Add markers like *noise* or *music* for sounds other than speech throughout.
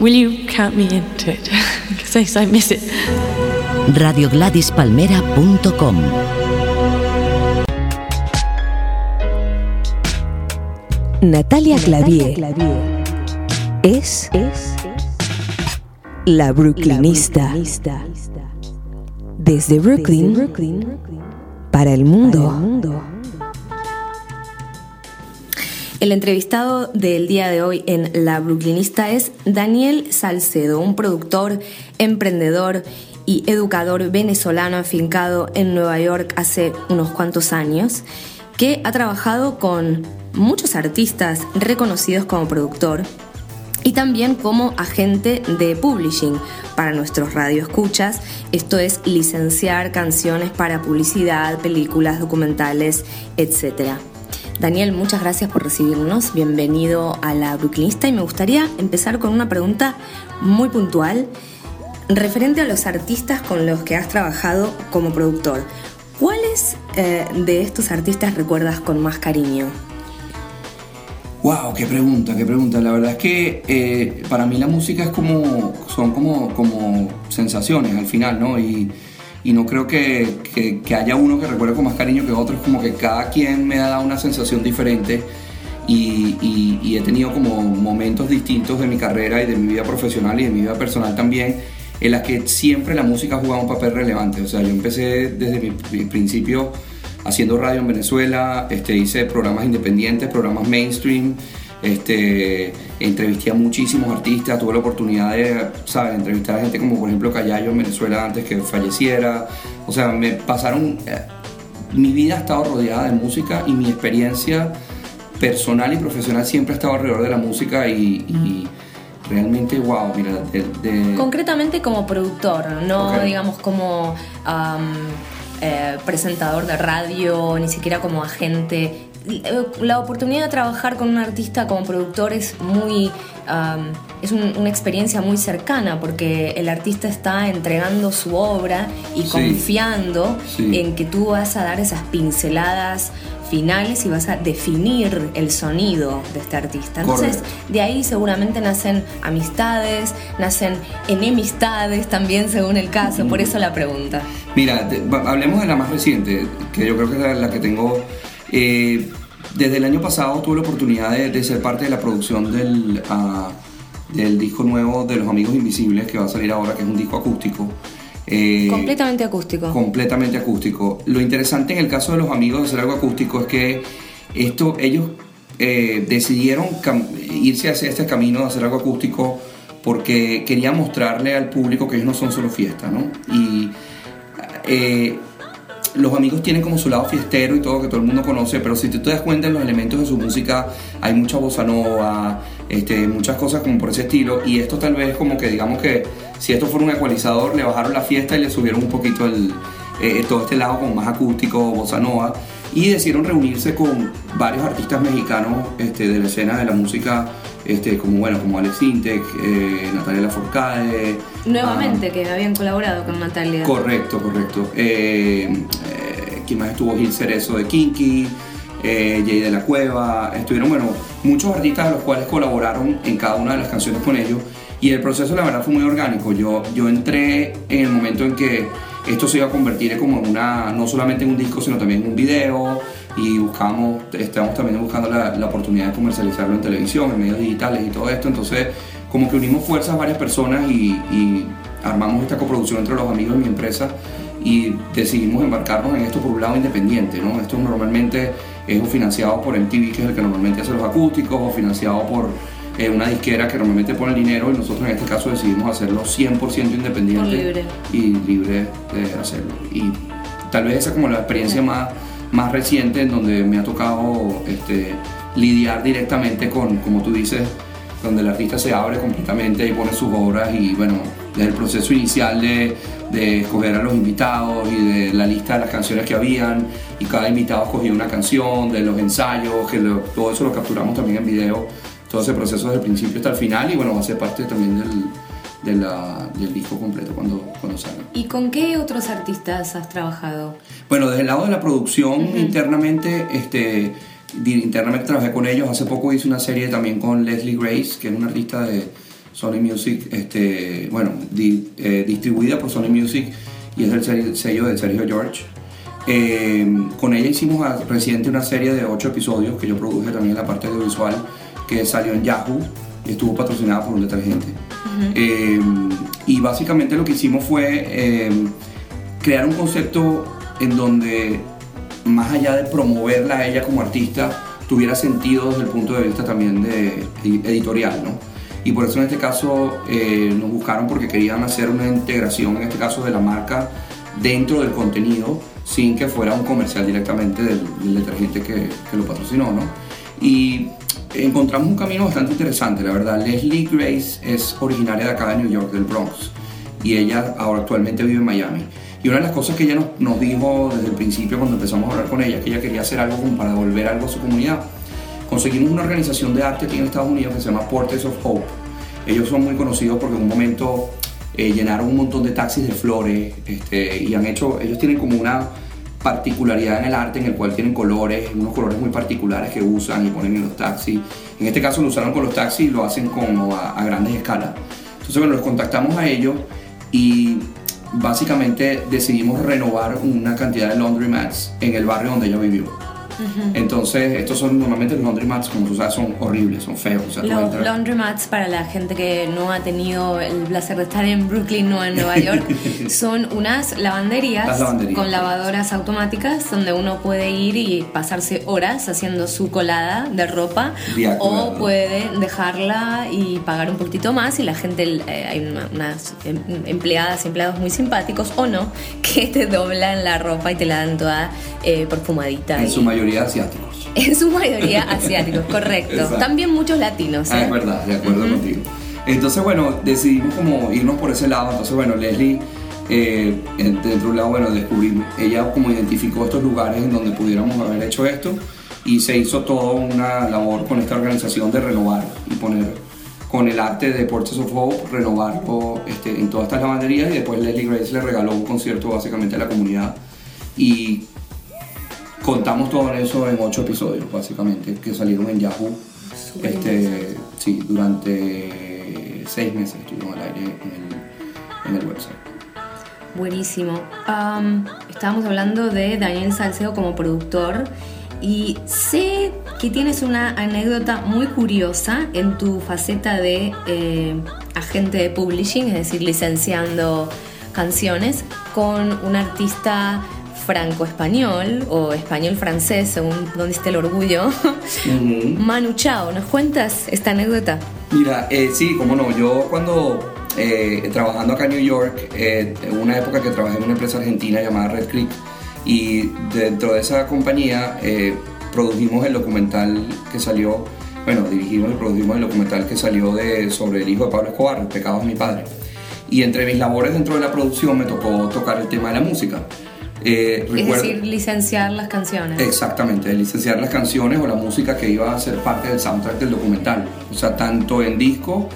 Will you count me into it? *laughs* Because I miss it. radiogladispalmera.com Natalia Clavier es la brooklynista. Desde Brooklyn para el mundo. El entrevistado del día de hoy en La Brooklynista es Daniel Salcedo, un productor, emprendedor y educador venezolano afincado en Nueva York hace unos cuantos años, que ha trabajado con muchos artistas reconocidos como productor y también como agente de publishing para nuestros radioescuchas. Esto es licenciar canciones para publicidad, películas, documentales, etc. Daniel, muchas gracias por recibirnos. Bienvenido a la Brooklynista y me gustaría empezar con una pregunta muy puntual referente a los artistas con los que has trabajado como productor. ¿Cuáles eh, de estos artistas recuerdas con más cariño? Wow, qué pregunta, qué pregunta. La verdad es que eh, para mí la música es como, son como, como sensaciones al final, ¿no? Y, y no creo que, que, que, haya uno que recuerde con más cariño que otro, es como que cada quien me ha dado una sensación diferente y, y, y, he tenido como momentos distintos de mi carrera y de mi vida profesional y de mi vida personal también, en las que siempre la música ha jugado un papel relevante. O sea, yo empecé desde mi, mi principio haciendo radio en Venezuela, este, hice programas independientes, programas mainstream, este, entrevisté a muchísimos artistas, tuve la oportunidad de ¿sabes? entrevistar a gente como por ejemplo Callayo en Venezuela antes que falleciera, o sea, me pasaron, eh, mi vida ha estado rodeada de música y mi experiencia personal y profesional siempre ha estado alrededor de la música y, y realmente, wow, mira, de, de... Concretamente como productor, no okay. digamos como... Um eh, presentador de radio, ni siquiera como agente. La oportunidad de trabajar con un artista como productor es muy um, es un, una experiencia muy cercana porque el artista está entregando su obra y sí, confiando sí. en que tú vas a dar esas pinceladas finales y vas a definir el sonido de este artista. Entonces, Correcto. de ahí seguramente nacen amistades, nacen enemistades también según el caso, por eso la pregunta. Mira, hablemos de la más reciente, que yo creo que es la, la que tengo... Eh, desde el año pasado tuve la oportunidad de, de ser parte de la producción del, uh, del disco nuevo de Los Amigos Invisibles, que va a salir ahora, que es un disco acústico. Eh, completamente acústico. Completamente acústico. Lo interesante en el caso de los amigos de hacer algo acústico es que esto, ellos eh, decidieron irse hacia este camino de hacer algo acústico porque querían mostrarle al público que ellos no son solo fiesta, ¿no? Y eh, los amigos tienen como su lado fiestero y todo que todo el mundo conoce, pero si tú te das cuenta en los elementos de su música hay mucha bossa nova, este, muchas cosas como por ese estilo y esto tal vez como que digamos que si esto fuera un ecualizador le bajaron la fiesta y le subieron un poquito el, eh, todo este lado como más acústico, bossa nova. Y decidieron reunirse con varios artistas mexicanos este, de la escena de la música este, como bueno como Alex Intec, eh, Natalia Lafourcade nuevamente ah, que habían colaborado con Natalia. Correcto correcto. Eh, eh, quién más estuvo Gil Cerezo de Kinky eh, Jay de la Cueva. Estuvieron bueno muchos artistas de los cuales colaboraron en cada una de las canciones con ellos. Y el proceso la verdad fue muy orgánico. Yo, yo entré en el momento en que esto se iba a convertir como una, no solamente en un disco, sino también en un video y buscamos, estamos también buscando la, la, oportunidad de comercializarlo en televisión, en medios digitales y todo esto. Entonces, como que unimos fuerzas varias personas y, y armamos esta coproducción entre los amigos de mi empresa y decidimos embarcarnos en esto por un lado independiente, ¿no? Esto normalmente es financiado por MTV, que es el que normalmente hace los acústicos, o financiado por eh, una disquera que normalmente pone el dinero y nosotros en este caso decidimos hacerlo 100% independiente libre. y libre de hacerlo. Y tal vez esa es como la experiencia sí. más, más reciente en donde me ha tocado este, lidiar directamente con, como tú dices, donde el artista se abre completamente y pone sus obras y bueno, desde el proceso inicial de, de escoger a los invitados y de la lista de las canciones que habían y cada invitado escogía una canción, de los ensayos, que lo, todo eso lo capturamos también en video todo ese proceso desde el principio hasta el final y bueno, va a ser parte también del, de la, del disco completo cuando, cuando salga. ¿Y con qué otros artistas has trabajado? Bueno, desde el lado de la producción uh -huh. internamente, este, internamente trabajé con ellos. Hace poco hice una serie también con Leslie Grace, que es una artista de Sony Music, este, bueno, di- eh, distribuida por Sony Music y es del sello- de Sergio George. Eh, con ella hicimos a- reciente una serie de ocho episodios que yo produje también en la parte audiovisual que salió en Yahoo y estuvo patrocinada por un detergente. Eh, y básicamente lo que hicimos fue eh, crear un concepto en donde más allá de promoverla a ella como artista, tuviera sentido desde el punto de vista también de editorial, ¿no? Y por eso en este caso eh, nos buscaron porque querían hacer una integración, en este caso de la marca, dentro del contenido, sin que fuera un comercial directamente del, del detergente que, que lo patrocinó, ¿no? Y encontramos un camino bastante interesante, la verdad. Leslie Grace es originaria de acá de New York, del Bronx, y ella ahora actualmente vive en Miami. Y una de las cosas que ella nos, nos dijo desde el principio cuando empezamos a hablar con ella, que ella quería hacer algo como para devolver algo a su comunidad. Conseguimos una organización de arte aquí en Estados Unidos que se llama Portraits of Hope. Ellos son muy conocidos porque en un momento eh, llenaron un montón de taxis de flores este, y han hecho, ellos tienen como una particularidad en el arte en el cual tienen colores, unos colores muy particulares que usan y ponen en los taxis. En este caso lo usaron con los taxis y lo hacen como a, grandes escalas. Entonces, bueno, los contactamos a ellos y básicamente decidimos renovar una cantidad de laundromats en el barrio donde ella vivió. Entonces, estos son normalmente los laundromats, como tú sabes, son horribles, son feos. O sea, Los entras- laundromats, para la gente que no ha tenido el placer de estar en Brooklyn o en Nueva York, *laughs* son unas lavanderías, lavanderías. con lavadoras automáticas donde uno puede ir y pasarse horas haciendo su colada de ropa o puede dejarla y pagar un poquitito más y la gente, eh, hay una- unas em- empleadas y empleados muy simpáticos o no, *laughs* que te doblan la ropa y te la dan toda eh, perfumadita. en y- su mayoría asiáticos. *laughs* en su mayoría *laughs* asiáticos, correcto. Exacto. También muchos latinos. Ah, ¿eh? es verdad, de acuerdo contigo. Entonces, bueno, decidimos como irnos por ese lado. Entonces, bueno, Leslie, eh, en- dentro de un lado, bueno, descubrir, ella como identificó estos lugares en donde pudiéramos haber hecho esto y se hizo toda una labor con esta organización de renovar y poner con el arte de Portraits of Hope, renovarlo este, en todas estas lavanderías y después Leslie Grace le regaló un concierto básicamente a la comunidad y contamos todo eso en ocho episodios básicamente que salieron en Yahoo este, sí, durante seis meses estuvimos al aire en el, en el website. Buenísimo. Am, estábamos hablando de Daniel Salcedo como productor y sé que tienes una anécdota muy curiosa en tu faceta de eh, agente de publishing, es decir, licenciando canciones con un artista franco-español o español-francés, según donde esté el orgullo, Ujú. Manu Chao. ¿Nos cuentas esta anécdota? Mira, eh, sí, cómo no, yo cuando eh, trabajando acá en New York, eh, en una época que trabajé en una empresa argentina llamada Red Click y dentro de esa compañía eh, produjimos el documental que salió, bueno, dirigimos y produjimos el documental que salió de, sobre el hijo de Pablo Escobar, El pecado de mi padre. Y entre mis labores dentro de la producción me tocó tocar el tema de la música. Eh, Es recuerdo- decir, licenciar las canciones. Exactamente, licenciar las canciones o la música que iba a ser parte del soundtrack del documental. O sea, tanto en disco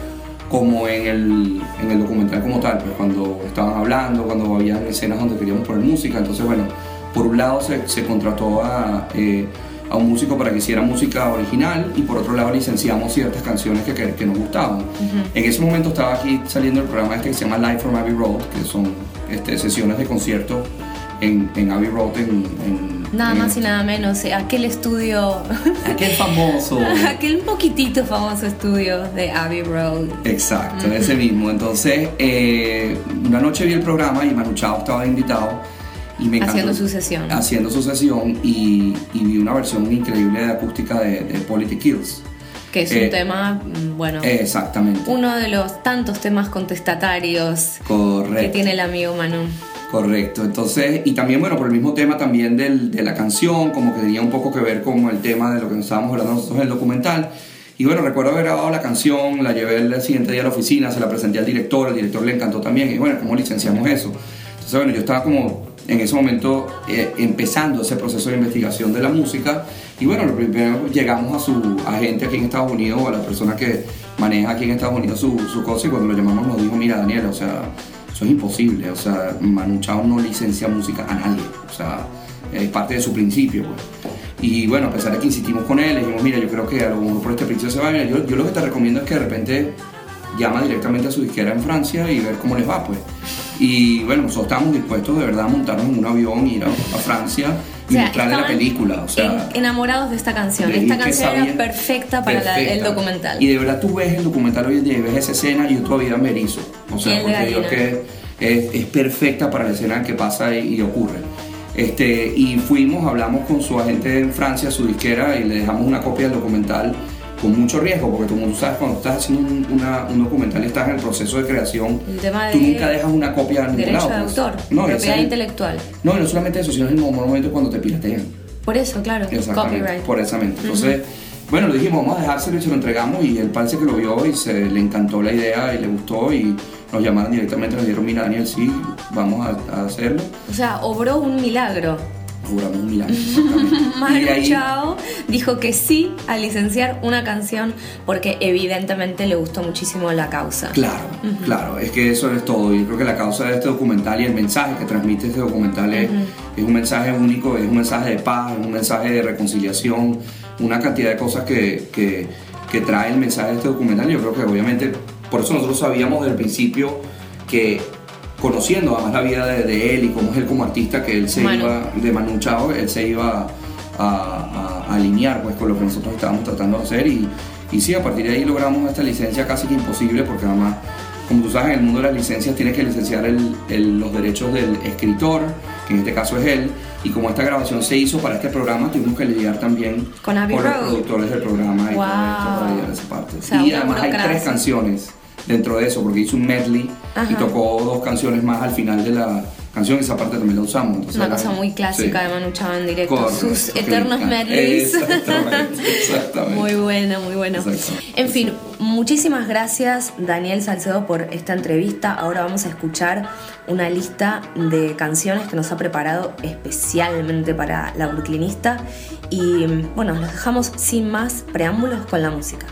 como en el, en el documental como tal. Pues cuando estaban hablando, cuando había escenas donde queríamos poner música. Entonces, bueno, por un lado se, se contrató a, eh, a un músico para que hiciera música original y por otro lado licenciamos ciertas canciones que, que, que nos gustaban. En ese momento estaba aquí saliendo el programa este que se llama Live from Abbey Road, que son este, sesiones de concierto en, en Abbey Road en, en- Nada en- más y nada menos, eh, aquel estudio, *laughs* Aquel famoso. aquel poquitito famoso estudio de Abbey Road. Exacto, ese mismo. Entonces, eh, una noche vi el programa y Manu Chao estaba invitado y me encantó. Haciendo su sesión. Haciendo su sesión y, y vi una versión increíble de acústica de, de Politic Kills. Que es Eh, un tema, mm, bueno, Exactamente. uno de los tantos temas contestatarios Correcto. que tiene el amigo Manu. Correcto, entonces, y también, bueno, por el mismo tema también del, de la canción, como que tenía un poco que ver con el tema de lo que nos estábamos hablando nosotros en el documental. Y bueno, recuerdo haber grabado la canción, la llevé el siguiente día a la oficina, se la presenté al director, el director le encantó también, y bueno, ¿cómo licenciamos eso? Entonces, bueno, yo estaba como en ese momento eh, empezando ese proceso de investigación de la música, y bueno, lo primero llegamos a su agente aquí en Estados Unidos, o a la persona que maneja aquí en Estados Unidos su, su cosa, y cuando lo llamamos nos dijo, mira, Daniel, o sea, es imposible, o sea, Manu Chao no licencia música a nadie, o sea, es parte de su principio, pues. Y bueno, a pesar de que insistimos con él, le dijimos, mira, yo creo que a lo mejor por este principio se va, mira, yo, yo lo que te recomiendo es que de repente llama directamente a su disquera en Francia y ver cómo les va, pues. Y bueno, nosotros estábamos dispuestos de verdad a montarnos en un avión, ir a, a Francia O y sea, mostrarle la película. O sea, en- enamorados de esta canción. de- Esta canción era perfecta para la- el perfecta. documental. Y de verdad tú ves el documental hoy en día y ves esa escena y yo todavía me erizo. O sea, porque gallina. que es, es perfecta para la escena que pasa y, y ocurre. Este, y fuimos, hablamos con su agente en Francia, su disquera, y le dejamos una copia del documental con mucho riesgo, porque tú, tú sabes, cuando estás haciendo un, una- un documental y estás en el proceso de creación, tema tú de nunca dejas una copia en ningún lado, de pues. autor, No, y propiedad intelectual. No, y no solamente eso, sino en el momento cuando te piratean. Por eso, claro, Exactamente, copyright. por exactamente. Entonces, bueno, le dijimos, vamos a dejárselo y se lo entregamos y él parece que lo vio y se le encantó la idea y le gustó y nos llamaron directamente, nos dijeron, mira Daniel, sí, vamos a, a hacerlo. O sea, obró un milagro. Juramos un milagro. ahí, Chao dijo que sí a licenciar una canción porque evidentemente le gustó muchísimo la causa. Claro, claro, es que eso es todo. Yo creo que la causa de este documental y el mensaje que transmite este documental es, es un mensaje único, es un mensaje de paz, es un mensaje de reconciliación, una cantidad de cosas que, que, que trae el mensaje de este documental. Yo creo que obviamente, por eso nosotros sabíamos desde el principio que conociendo además la vida de, de él y cómo es él como artista, que él se Manu. iba, de Manu Chao, él se iba a, a- a alinear pues, con lo que nosotros estábamos tratando de hacer y, y sí, a partir de ahí logramos esta licencia casi que imposible porque además, como tú sabes, en el mundo de las licencias tienes que licenciar el- el- los derechos del escritor, que en este caso es él, y como esta grabación se hizo para este programa, tuvimos que lidiar también Con Abbey los productores del programa y todo Wow. esto para esa parte. O sea, y además hay tres canciones dentro de eso, porque hizo un medley y tocó dos canciones más al final de la canción, esa parte también la usamos. entonces Una la- cosa muy clásica sí. de Manu Chao en directo. Correcto, Sus eternos encanta. medleys. Exactamente, *laughs* exactamente. Muy bueno, muy bueno. En fin, muchísimas gracias Daniel Salcedo por esta entrevista. Ahora vamos a escuchar una lista de canciones que nos ha preparado especialmente para la brooklynista. Y bueno, los dejamos sin más preámbulos con la música.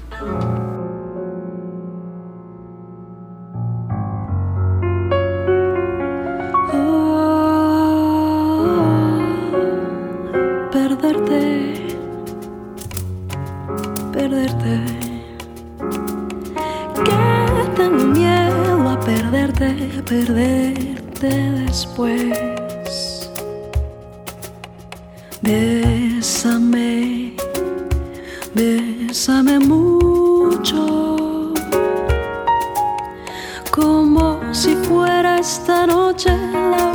Fuera esta noche la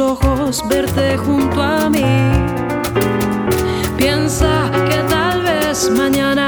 ojos, verte junto a mí. Piensa que tal vez mañana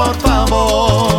por favor.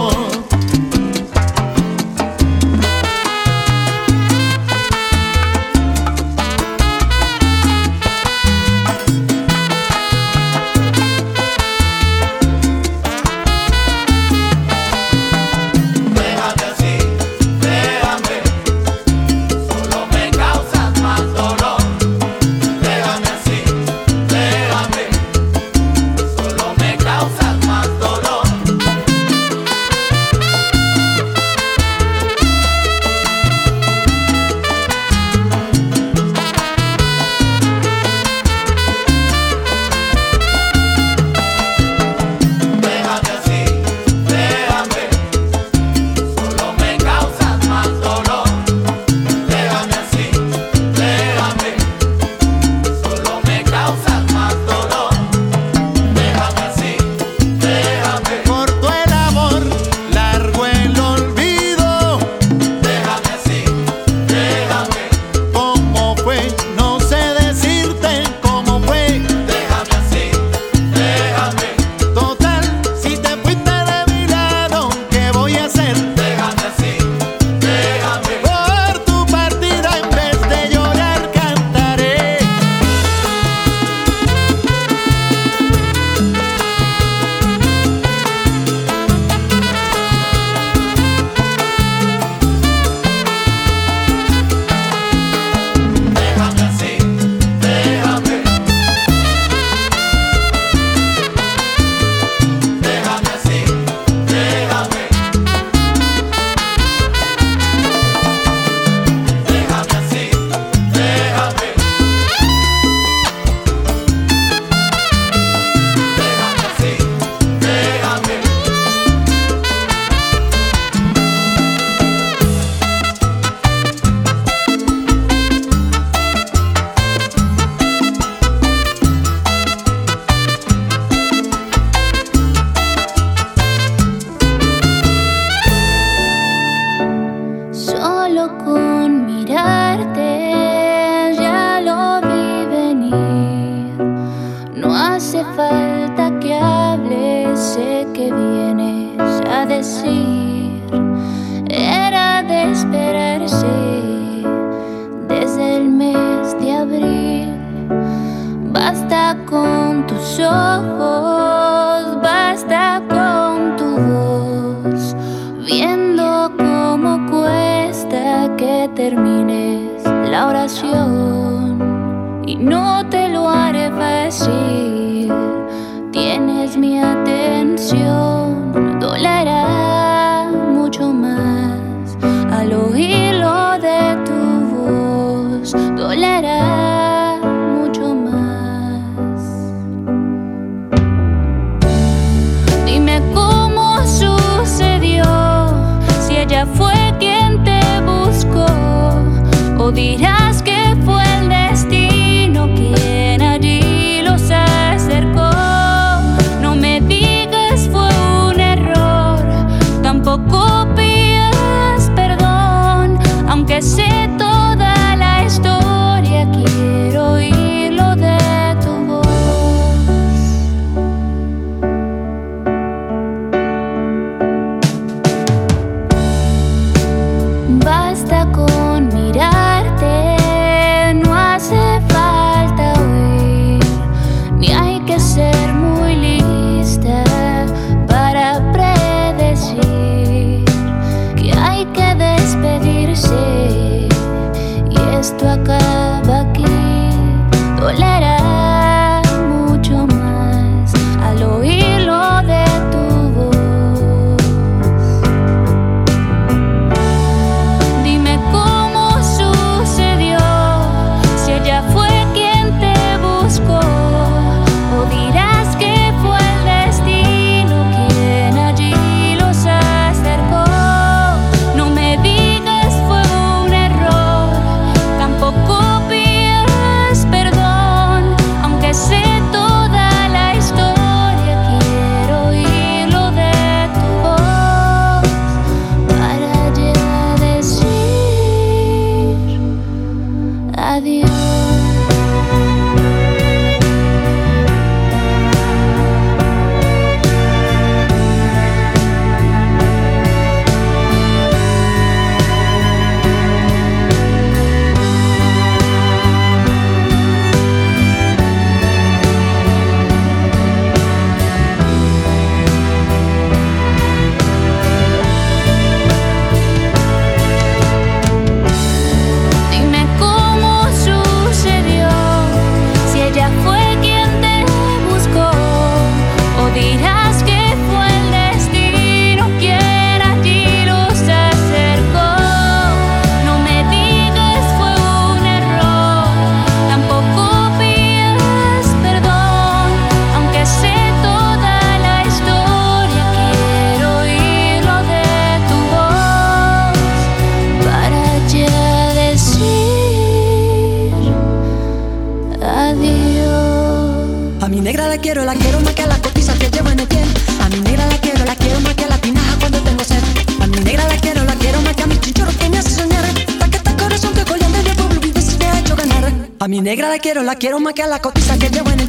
quiero más que a la cotiza que llevo en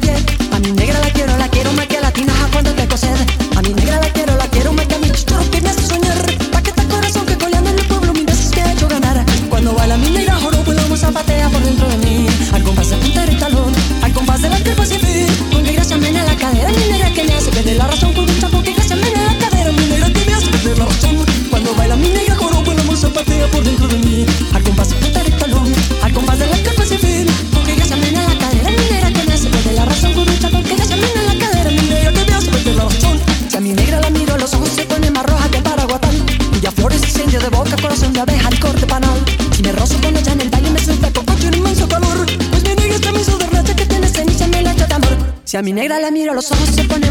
la miro, los ojos se ponen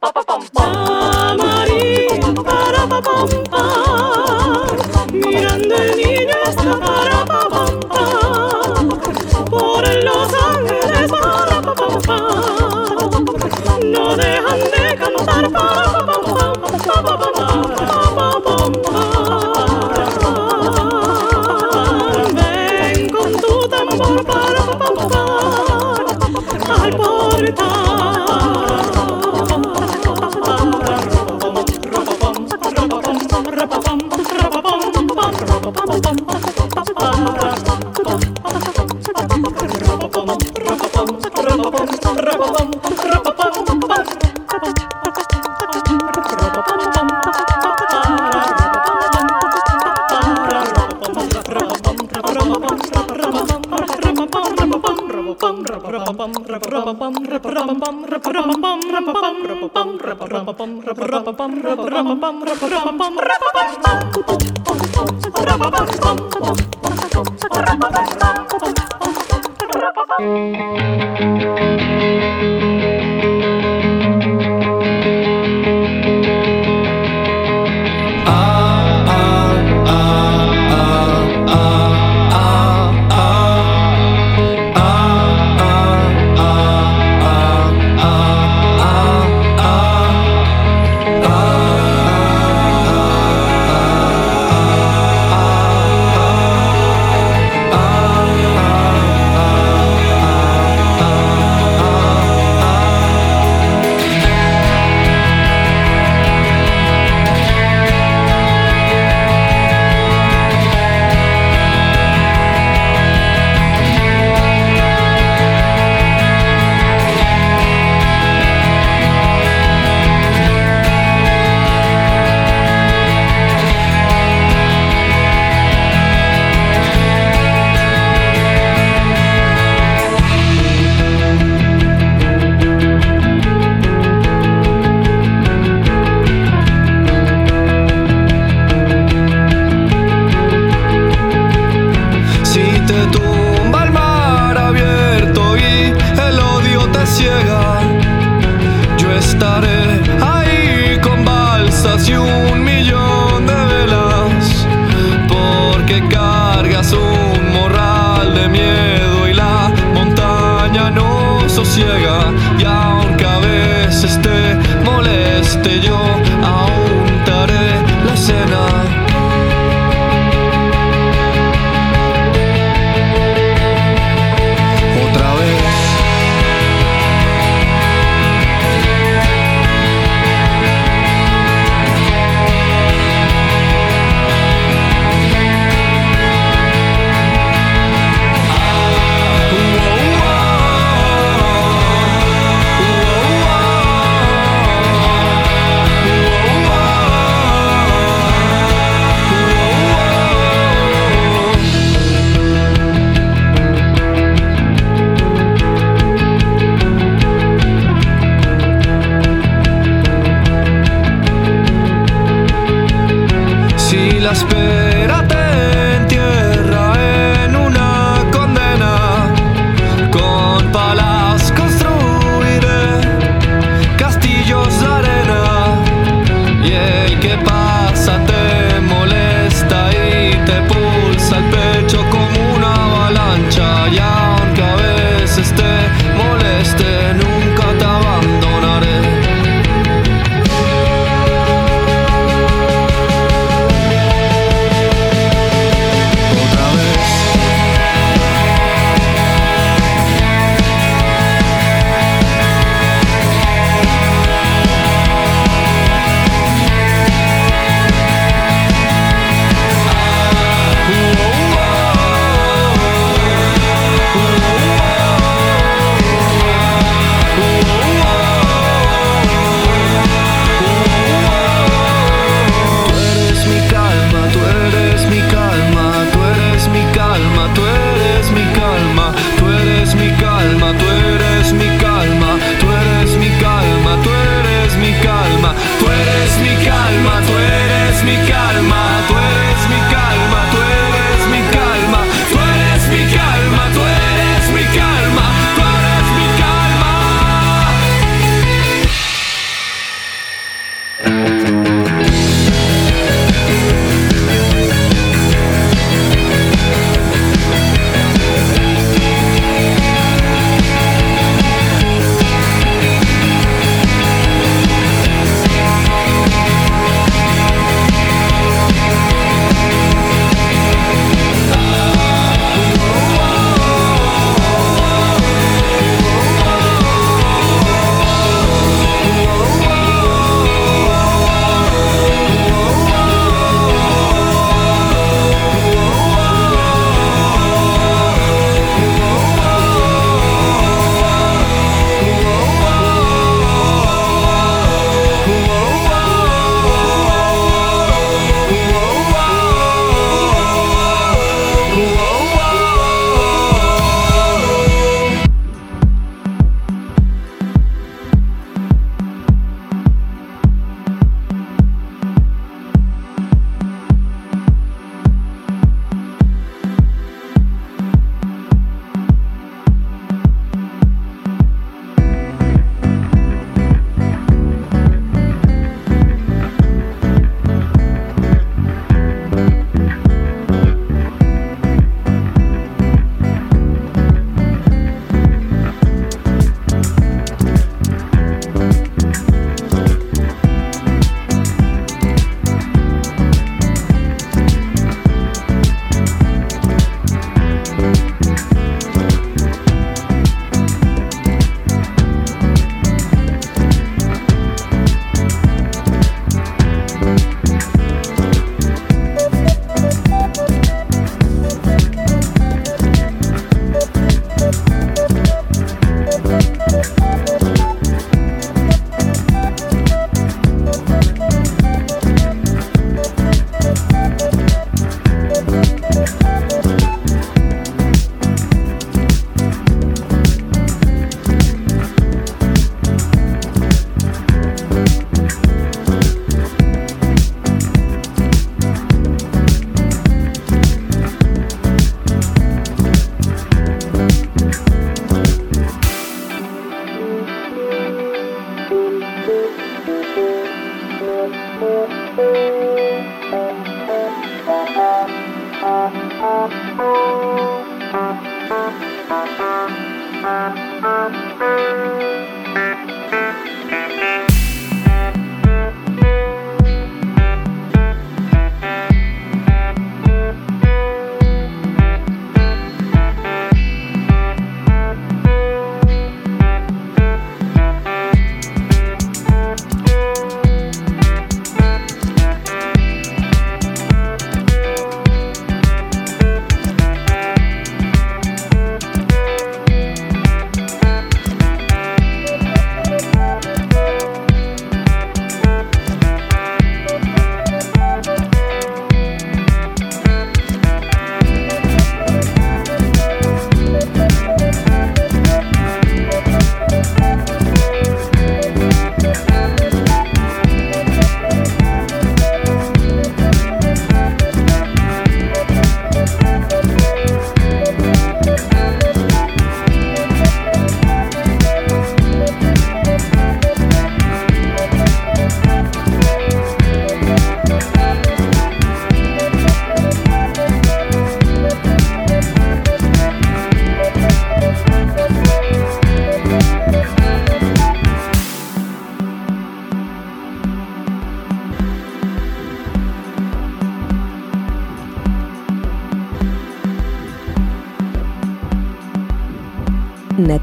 bum, ba,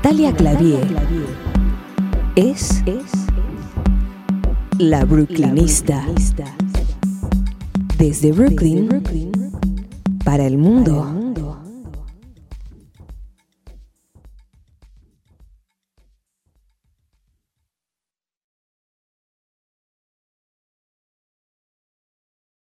Natalia Clavier es la Brooklynista. Desde Brooklyn para el mundo.